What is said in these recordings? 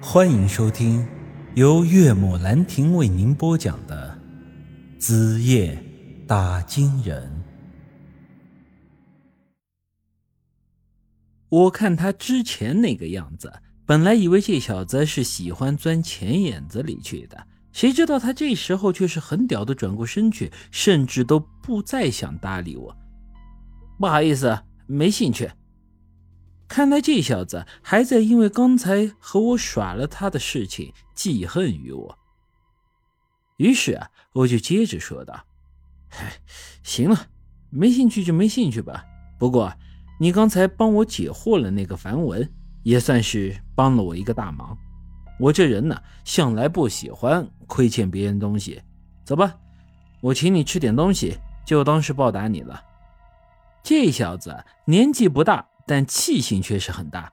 欢迎收听由岳母兰亭为您播讲的《子夜打金人》。我看他之前那个样子，本来以为这小子是喜欢钻钱眼子里去的，谁知道他这时候却是很屌的转过身去，甚至都不再想搭理我。不好意思，没兴趣。看来这小子还在因为刚才和我耍了他的事情记恨于我。于是啊，我就接着说道：“嗨，行了，没兴趣就没兴趣吧。不过你刚才帮我解惑了那个梵文，也算是帮了我一个大忙。我这人呢，向来不喜欢亏欠别人东西。走吧，我请你吃点东西，就当是报答你了。”这小子年纪不大。但气性却是很大，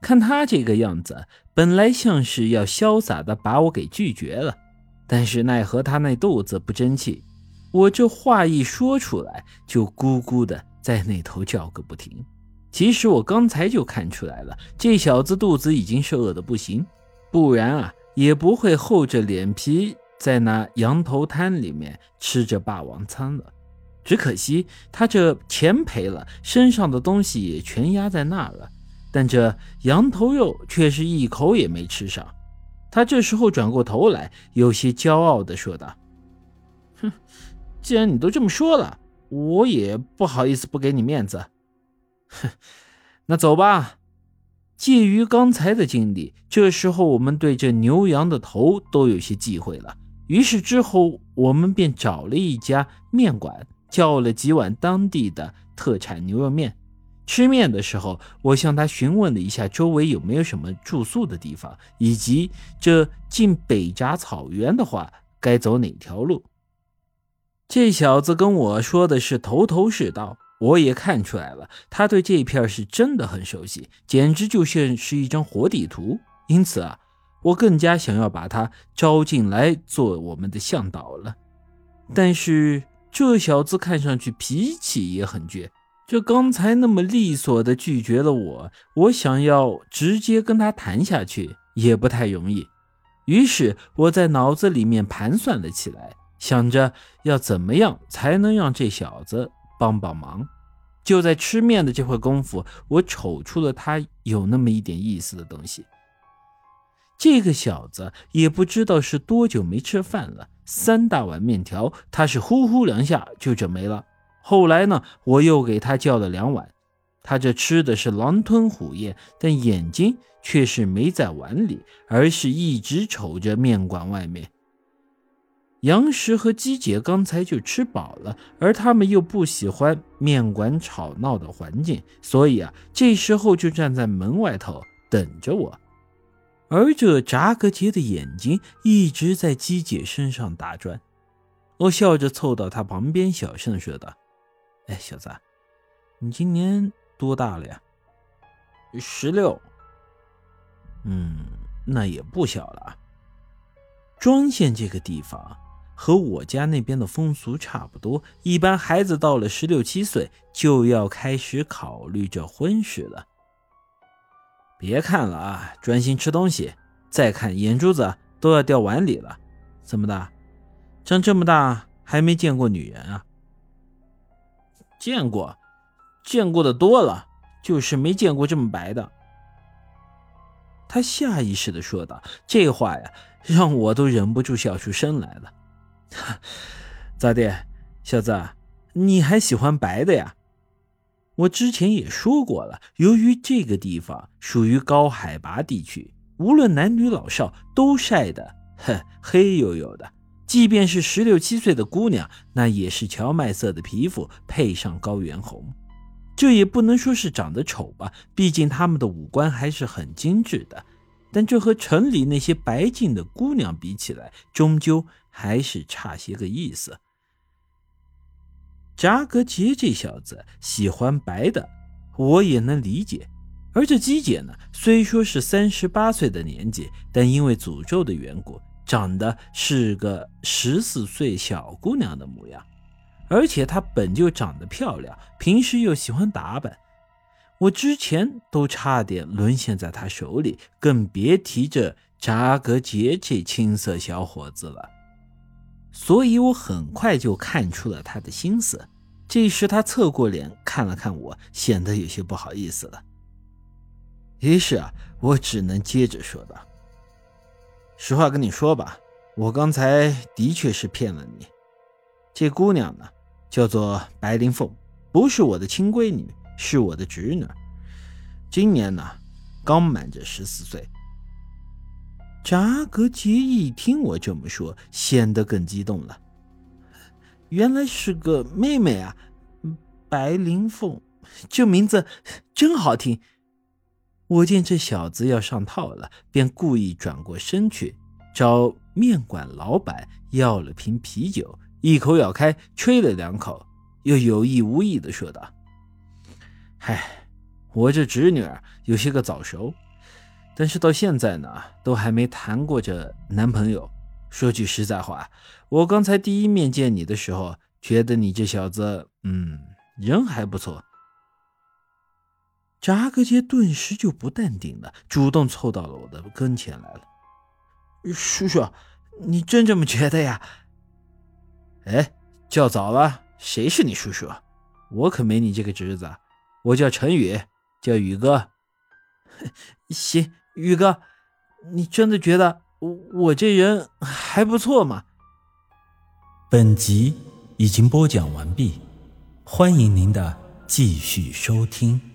看他这个样子，本来像是要潇洒的把我给拒绝了，但是奈何他那肚子不争气，我这话一说出来，就咕咕的在那头叫个不停。其实我刚才就看出来了，这小子肚子已经是饿得不行，不然啊，也不会厚着脸皮在那羊头摊里面吃着霸王餐了。只可惜他这钱赔了，身上的东西也全压在那了，但这羊头肉却是一口也没吃上。他这时候转过头来，有些骄傲地说道：“哼，既然你都这么说了，我也不好意思不给你面子。哼，那走吧。”介于刚才的经历，这时候我们对这牛羊的头都有些忌讳了。于是之后，我们便找了一家面馆。叫了几碗当地的特产牛肉面。吃面的时候，我向他询问了一下周围有没有什么住宿的地方，以及这进北闸草原的话该走哪条路。这小子跟我说的是头头是道，我也看出来了，他对这片是真的很熟悉，简直就像是一张活地图。因此啊，我更加想要把他招进来做我们的向导了。但是。这小子看上去脾气也很倔，这刚才那么利索的拒绝了我，我想要直接跟他谈下去也不太容易。于是我在脑子里面盘算了起来，想着要怎么样才能让这小子帮帮忙。就在吃面的这会功夫，我瞅出了他有那么一点意思的东西。这个小子也不知道是多久没吃饭了，三大碗面条，他是呼呼两下就整没了。后来呢，我又给他叫了两碗，他这吃的是狼吞虎咽，但眼睛却是没在碗里，而是一直瞅着面馆外面。杨石和姬姐刚才就吃饱了，而他们又不喜欢面馆吵闹的环境，所以啊，这时候就站在门外头等着我。而这扎格杰的眼睛一直在姬姐身上打转，我笑着凑到他旁边，小声说道：“哎，小子，你今年多大了呀？十六。嗯，那也不小了。庄县这个地方和我家那边的风俗差不多，一般孩子到了十六七岁就要开始考虑这婚事了。”别看了啊，专心吃东西。再看眼珠子都要掉碗里了。怎么的？长这么大还没见过女人啊？见过，见过的多了，就是没见过这么白的。他下意识的说道：“这话呀，让我都忍不住笑出声来了。咋的，小子，你还喜欢白的呀？”我之前也说过了，由于这个地方属于高海拔地区，无论男女老少都晒得哼黑黝黝的。即便是十六七岁的姑娘，那也是荞麦色的皮肤配上高原红。这也不能说是长得丑吧，毕竟他们的五官还是很精致的。但这和城里那些白净的姑娘比起来，终究还是差些个意思。扎格杰这小子喜欢白的，我也能理解。而这姬姐呢，虽说是三十八岁的年纪，但因为诅咒的缘故，长得是个十四岁小姑娘的模样。而且她本就长得漂亮，平时又喜欢打扮。我之前都差点沦陷在她手里，更别提这扎格杰这青涩小伙子了。所以我很快就看出了他的心思。这时他侧过脸看了看我，显得有些不好意思了。于是啊，我只能接着说道：“实话跟你说吧，我刚才的确是骗了你。这姑娘呢，叫做白灵凤，不是我的亲闺女，是我的侄女。今年呢，刚满着十四岁。”扎格杰一听我这么说，显得更激动了。原来是个妹妹啊，白灵凤，这名字真好听。我见这小子要上套了，便故意转过身去，找面馆老板要了瓶啤酒，一口咬开，吹了两口，又有意无意的说道：“嗨，我这侄女儿有些个早熟，但是到现在呢，都还没谈过这男朋友。说句实在话，我刚才第一面见你的时候，觉得你这小子，嗯，人还不错。”扎格杰顿时就不淡定了，主动凑到了我的跟前来了。叔叔，你真这么觉得呀？哎，叫早了，谁是你叔叔？我可没你这个侄子，我叫陈宇，叫宇哥。行，宇哥，你真的觉得我我这人还不错吗？本集已经播讲完毕，欢迎您的继续收听。